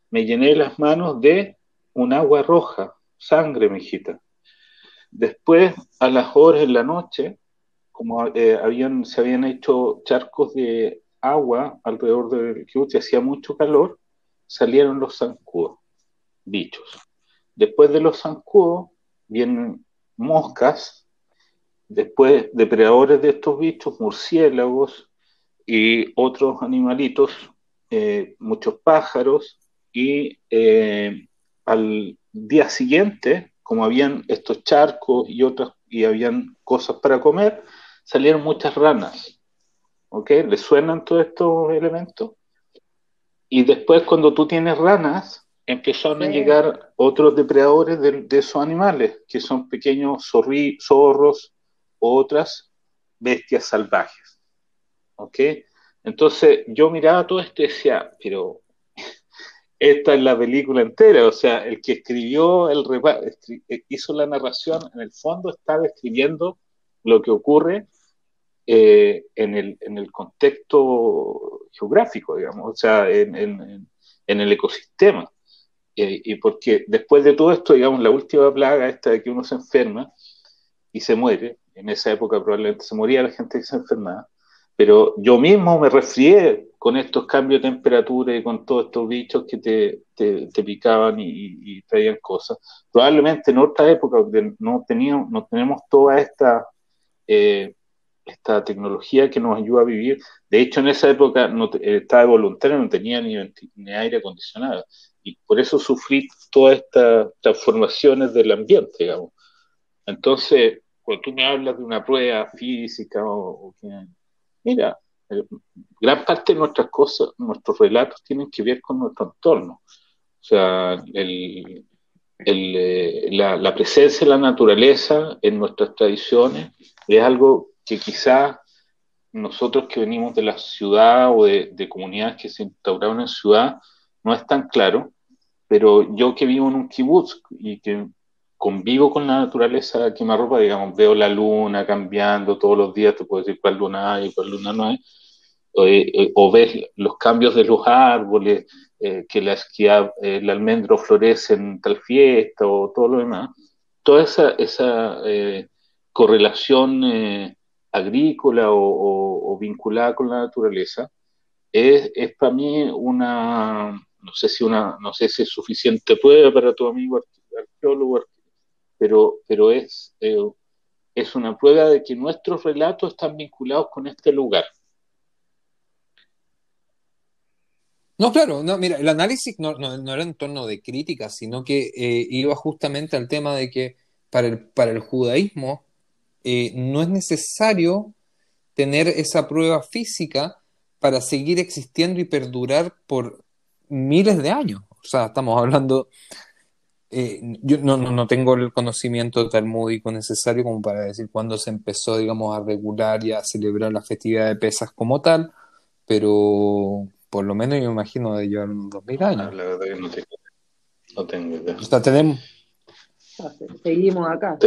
me llené las manos de un agua roja, sangre, mijita. Después, a las horas de la noche, como eh, habían, se habían hecho charcos de agua alrededor del kibutz y hacía mucho calor, salieron los zancudos, bichos. Después de los zancudos vienen moscas, después depredadores de estos bichos, murciélagos y otros animalitos, eh, muchos pájaros, y eh, al día siguiente como habían estos charcos y otras, y habían cosas para comer, salieron muchas ranas. ¿Ok? ¿Le suenan todos estos elementos? Y después cuando tú tienes ranas, empezaron a llegar otros depredadores de, esos animales, que son pequeños zorros o otras bestias salvajes. ¿Ok? Entonces yo miraba todo esto y decía, pero esta es la película entera, o sea, el que escribió, el eh, hizo la narración, en el fondo está describiendo lo que ocurre eh, en, el, en, el, contexto geográfico, digamos, o sea, en, en, el ecosistema. Eh, y porque después de todo esto, digamos, la última plaga esta de que uno se enferma y se muere, en esa época probablemente se moría la gente que se enfermaba, pero yo mismo me resfrié con estos cambios de temperatura y con todos estos bichos que te, te, picaban y, traían cosas. Probablemente en otra época donde no, teníamos, no tenemos toda esta, eh, esta tecnología que nos ayuda a vivir. De hecho, en esa época no estaba voluntario, no tenía ni, ni aire acondicionado. Y por eso sufrí todas estas transformaciones del ambiente, digamos. Entonces, cuando tú me hablas de una prueba física o, o que Mira, eh, gran parte de nuestras cosas, nuestros relatos tienen que ver con nuestro entorno. O sea, el, eh, la, presencia de la naturaleza en nuestras tradiciones es algo que quizás nosotros que venimos de la ciudad o de, de, comunidades que se instauraron en ciudad no es tan claro, pero yo que vivo en un kibutz y que convivo con la naturaleza que me arropa, digamos, veo la luna cambiando todos los días, te puedo decir cuál luna hay, cuál luna no hay, o, eh, ves los cambios de los árboles, eh, que la esquía, el almendro florece en tal fiesta o todo lo demás. Toda esa, esa eh, correlación agrícola o, vinculada con la naturaleza es, es para mí una, no sé si una, no sé si es suficiente prueba para tu amigo arqueólogo, pero, pero es, eh, es una prueba de que nuestros relatos están vinculados con este lugar. No, claro, no, mira, el análisis no, era en torno de críticas, sino que eh, iba justamente al tema de que para el, para el judaísmo eh, no es necesario tener esa prueba física para seguir existiendo y perdurar por miles de años. O sea, estamos hablando eh, yo no, no, tengo el conocimiento talmúdico necesario como para decir cuándo se empezó, digamos, a regular y a celebrar la festividad de pesas como tal, pero por lo menos yo me imagino de llevar unos 2000 años. la verdad que no tengo, no tengo idea. O sea, tenemos... Seguimos acá.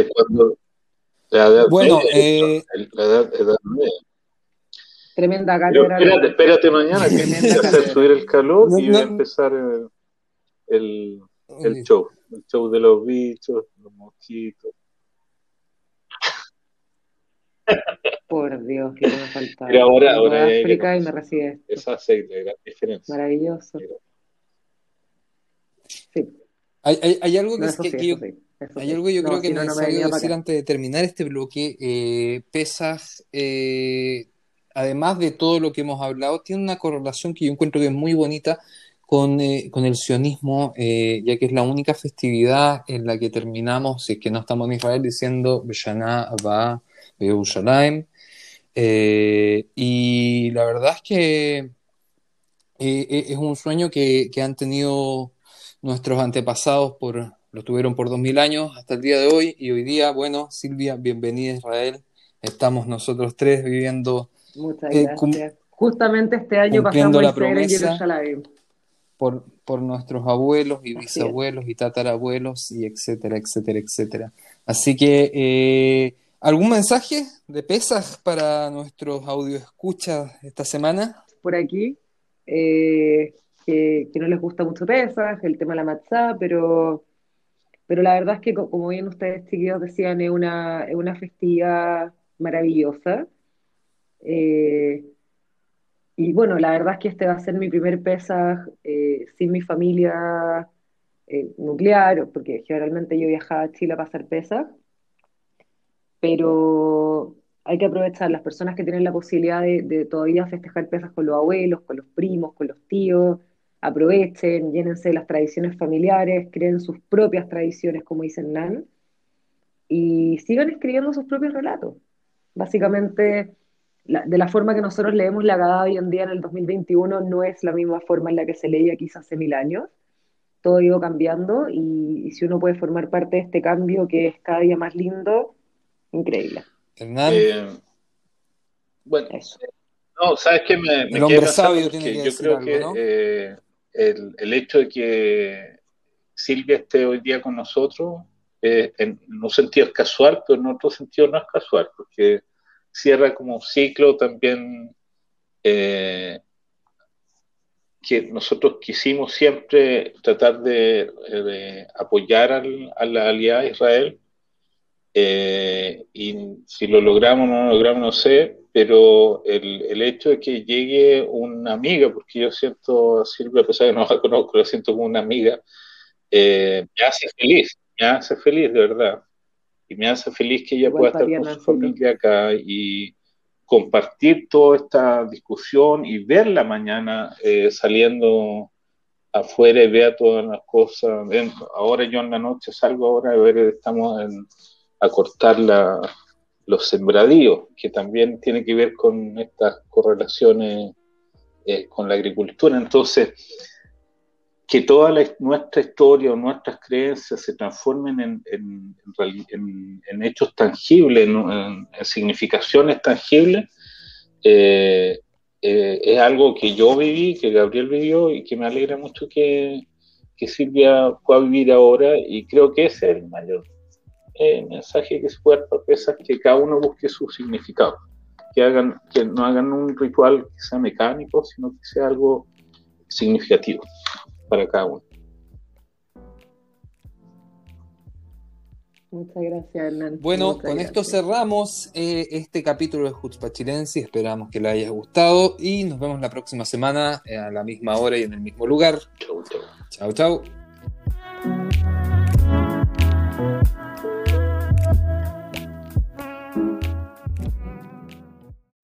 Bueno, eh... la edad, edad Tremenda cátedra. Espérate, espérate mañana que voy a hacer subir el calor y voy a empezar el, el show el show de los bichos, los mosquitos. Por Dios, que me faltaba. Pero ahora, ahora África y me recibe. Esa es la gran diferencia. Maravilloso. Sí. Hay, hay, hay, algo que, que, yo, hay algo yo creo que es necesario decir antes de terminar este bloque. Eh, Pesas, eh, además de todo lo que hemos hablado, tiene una correlación que yo encuentro que es muy bonita con, eh, con el sionismo, eh, ya que es la única festividad en la que terminamos, si es que no estamos en Israel, diciendo Beshana va Yerushalayim. Eh, y la verdad es que es un sueño que, que, han tenido nuestros antepasados, por, lo tuvieron por dos mil años hasta el día de hoy, y hoy día, bueno, Silvia, bienvenida a Israel. Estamos nosotros tres viviendo. Muchas gracias. Justamente este año pasamos la promesa, en por, por nuestros abuelos y bisabuelos y tatarabuelos y etcétera, etcétera, etcétera. Así que, eh, ¿algún mensaje de pesas para nuestros escuchas esta semana? Por aquí, eh, que, no les gusta mucho pesas, el tema de la matzá, pero, pero la verdad es que, como bien ustedes chiquillos decían, es una, es una festividad maravillosa. Eh, y bueno, la verdad es que este va a ser mi primer pesa eh, sin mi familia eh, nuclear, porque generalmente yo viajaba a Chile a pasar pesa, pero hay que aprovechar las personas que tienen la posibilidad de, todavía festejar pesas con los abuelos, con los primos, con los tíos, aprovechen, llénense de las tradiciones familiares, creen sus propias tradiciones, como dice Nan, y sigan escribiendo sus propios relatos. Básicamente, de la forma que nosotros leemos la Agada hoy en día en el 2021 no es la misma forma en la que se leía quizás hace mil años. Todo ha ido cambiando y, si uno puede formar parte de este cambio que es cada día más lindo, increíble. Hernán. Eh, bueno, no, ¿sabes qué? Me, me el sabio tiene que yo creo que eh, el, el, hecho de que Silvia esté hoy día con nosotros, eh, en un sentido es casual, pero en otro sentido no es casual, porque cierra como un ciclo también eh, que nosotros quisimos siempre tratar de, apoyar a la alianza Israel. Eh, y si lo logramos o no lo logramos, no sé, pero el, el, hecho de que llegue una amiga, porque yo siento a Silvia, a pesar de que no la conozco, la siento como una amiga, eh, me hace feliz, me hace feliz de verdad y me hace feliz que ella pueda estar con su familia acá y compartir toda esta discusión y verla mañana eh, saliendo afuera y vea todas las cosas. ahora yo en la noche salgo ahora a ver, estamos a cortar los sembradíos, que también tiene que ver con estas correlaciones eh, con la agricultura. Entonces, que toda nuestra historia o nuestras creencias se transformen en, en, hechos tangibles, en, significaciones tangibles, eh, eh, es algo que yo viví, que Gabriel vivió y que me alegra mucho que, Silvia pueda vivir ahora y creo que ese es el mayor eh, mensaje que se puede expresar, que cada uno busque su significado, que, hagan, que no hagan un ritual que sea mecánico, sino que sea algo significativo para cada uno. Muchas gracias, Hernán. Bueno, con esto cerramos eh, este capítulo de Jutzpa Chilensi. Esperamos que le haya gustado y nos vemos la próxima semana eh, a la misma hora y en el mismo lugar. Chau, chau. Chau, chau.